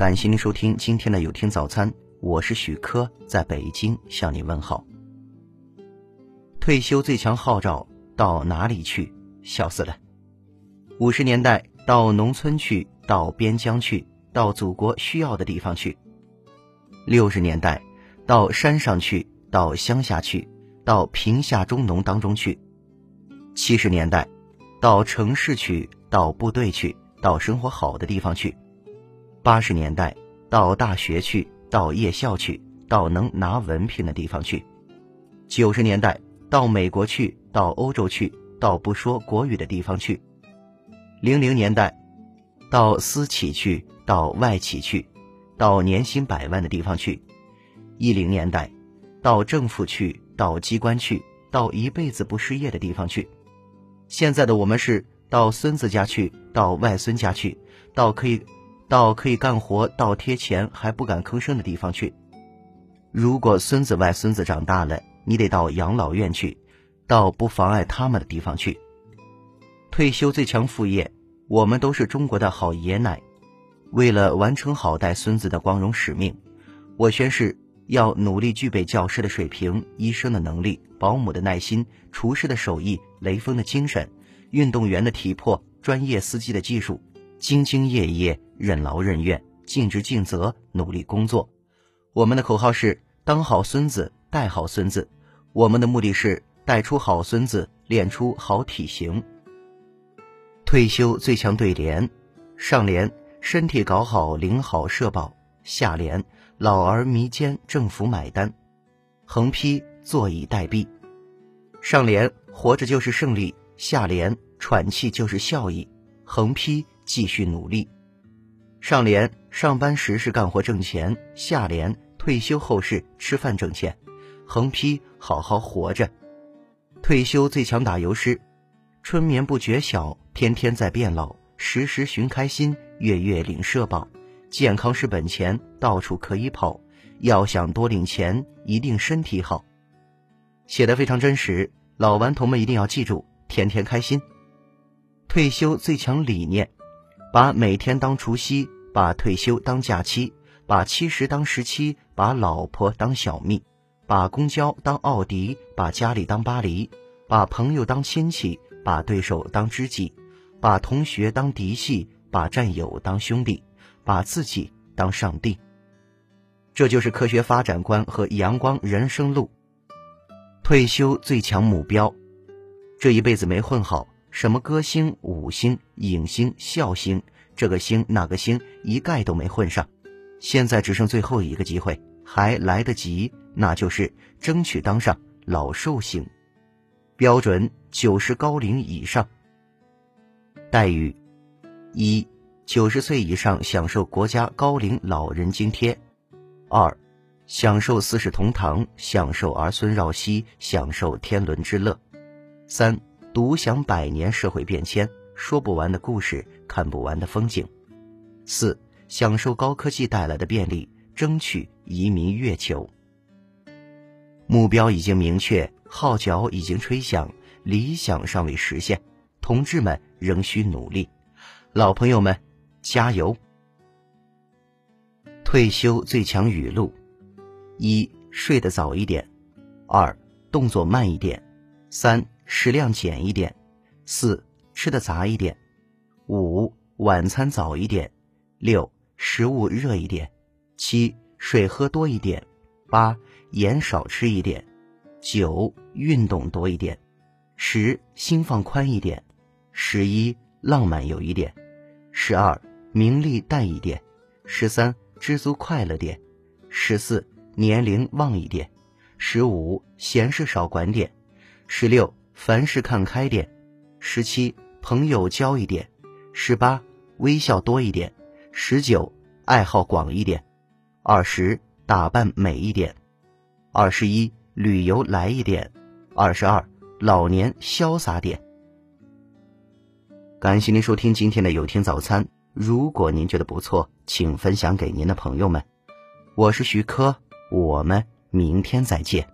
感谢您收听今天的有听早餐，我是许科，在北京向你问好。退休最强号召到哪里去？笑死了！五十年代到农村去，到边疆去，到祖国需要的地方去；六十年代到山上去，到乡下去，到贫下中农当中去；七十年代到城市去，到部队去，到生活好的地方去；八十年代到大学去，到夜校去，到能拿文凭的地方去；九十年代到美国去，到欧洲去。到不说国语的地方去。零零年代，到私企去，到外企去，到年薪百万的地方去。一零年代，到政府去，到机关去，到一辈子不失业的地方去。现在的我们是到孙子家去，到外孙家去，到可以，到可以干活，到贴钱还不敢吭声的地方去。如果孙子外孙子长大了，你得到养老院去。到不妨碍他们的地方去。退休最强副业，我们都是中国的好爷奶。为了完成好带孙子的光荣使命，我宣誓要努力具备教师的水平、医生的能力、保姆的耐心、厨师的手艺、雷锋的精神、运动员的体魄、专业司机的技术，兢兢业业、任劳任怨、尽职尽责、努力工作。我们的口号是：当好孙子，带好孙子。我们的目的是。带出好孙子，练出好体型。退休最强对联：上联身体搞好，领好社保；下联老而弥坚，政府买单。横批坐以待毙。上联活着就是胜利，下联喘气就是效益。横批继续努力。上联上班时是干活挣钱，下联退休后是吃饭挣钱。横批好好活着。退休最强打油诗：春眠不觉晓，天天在变老；时时寻开心，月月领社保。健康是本钱，到处可以跑。要想多领钱，一定身体好。写的非常真实，老顽童们一定要记住，天天开心。退休最强理念：把每天当除夕，把退休当假期，把七十当十七，把老婆当小蜜。把公交当奥迪，把家里当巴黎，把朋友当亲戚，把对手当知己，把同学当嫡系，把战友当兄弟，把自己当上帝。这就是科学发展观和阳光人生路。退休最强目标，这一辈子没混好，什么歌星、舞星、影星、笑星，这个星那个星一概都没混上。现在只剩最后一个机会，还来得及。那就是争取当上老寿星，标准九十高龄以上。待遇：一、九十岁以上享受国家高龄老人津贴；二、享受四世同堂，享受儿孙绕膝，享受天伦之乐；三、独享百年社会变迁，说不完的故事，看不完的风景；四、享受高科技带来的便利，争取移民月球。目标已经明确，号角已经吹响，理想尚未实现，同志们仍需努力，老朋友们加油！退休最强语录：一、睡得早一点；二、动作慢一点；三、食量减一点；四、吃的杂一点；五、晚餐早一点；六、食物热一点；七、水喝多一点；八。盐少吃一点，九运动多一点，十心放宽一点，十一浪漫有一点，十二名利淡一点，十三知足快乐点，十四年龄旺一点，十五闲事少管点，十六凡事看开点，十七朋友交一点，十八微笑多一点，十九爱好广一点，二十打扮美一点。二十一，旅游来一点；二十二，老年潇洒点。感谢您收听今天的有听早餐。如果您觉得不错，请分享给您的朋友们。我是徐科，我们明天再见。